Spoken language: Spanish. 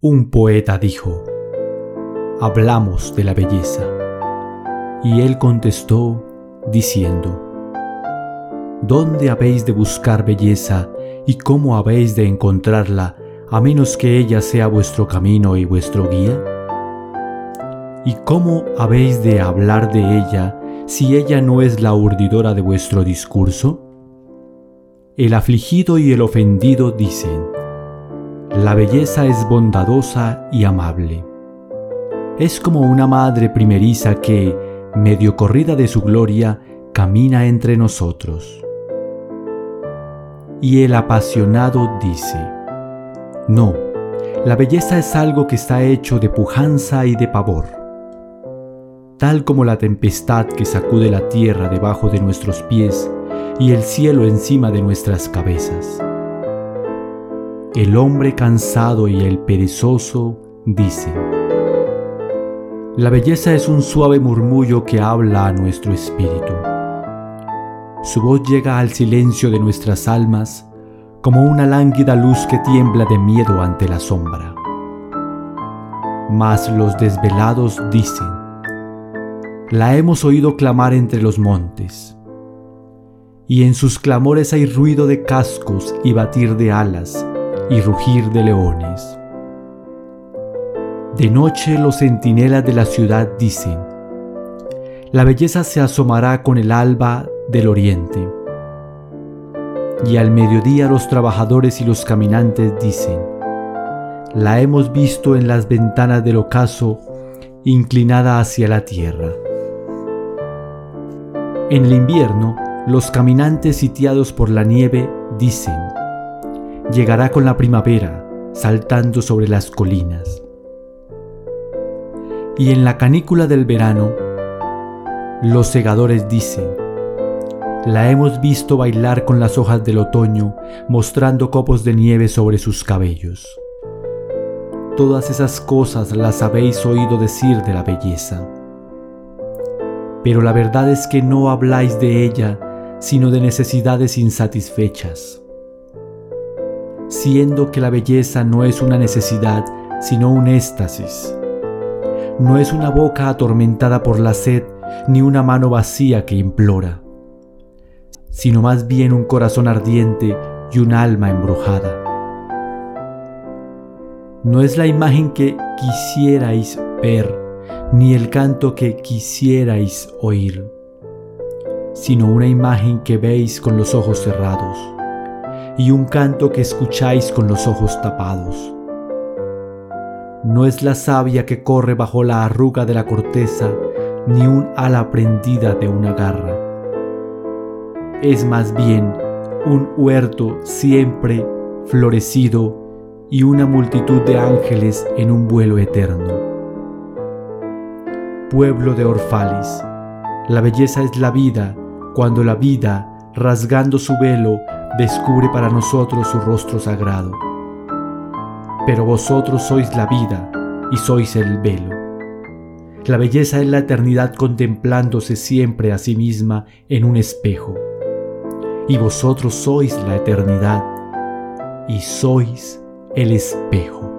Un poeta dijo, hablamos de la belleza. Y él contestó diciendo, ¿Dónde habéis de buscar belleza y cómo habéis de encontrarla a menos que ella sea vuestro camino y vuestro guía? ¿Y cómo habéis de hablar de ella si ella no es la urdidora de vuestro discurso? El afligido y el ofendido dicen, la belleza es bondadosa y amable. Es como una madre primeriza que, medio corrida de su gloria, camina entre nosotros. Y el apasionado dice, no, la belleza es algo que está hecho de pujanza y de pavor. Tal como la tempestad que sacude la tierra debajo de nuestros pies y el cielo encima de nuestras cabezas. El hombre cansado y el perezoso dicen, la belleza es un suave murmullo que habla a nuestro espíritu. Su voz llega al silencio de nuestras almas como una lánguida luz que tiembla de miedo ante la sombra. Mas los desvelados dicen, la hemos oído clamar entre los montes, y en sus clamores hay ruido de cascos y batir de alas y rugir de leones. De noche los centinelas de la ciudad dicen, la belleza se asomará con el alba del oriente. Y al mediodía los trabajadores y los caminantes dicen, la hemos visto en las ventanas del ocaso inclinada hacia la tierra. En el invierno, los caminantes sitiados por la nieve dicen, llegará con la primavera, saltando sobre las colinas. Y en la canícula del verano, los segadores dicen, la hemos visto bailar con las hojas del otoño, mostrando copos de nieve sobre sus cabellos. Todas esas cosas las habéis oído decir de la belleza. Pero la verdad es que no habláis de ella, sino de necesidades insatisfechas siendo que la belleza no es una necesidad, sino un éxtasis. No es una boca atormentada por la sed, ni una mano vacía que implora, sino más bien un corazón ardiente y un alma embrujada. No es la imagen que quisierais ver, ni el canto que quisierais oír, sino una imagen que veis con los ojos cerrados y un canto que escucháis con los ojos tapados. No es la savia que corre bajo la arruga de la corteza, ni un ala prendida de una garra. Es más bien un huerto siempre florecido y una multitud de ángeles en un vuelo eterno. Pueblo de Orfalis, la belleza es la vida cuando la vida, rasgando su velo, descubre para nosotros su rostro sagrado. Pero vosotros sois la vida y sois el velo. La belleza es la eternidad contemplándose siempre a sí misma en un espejo. Y vosotros sois la eternidad y sois el espejo.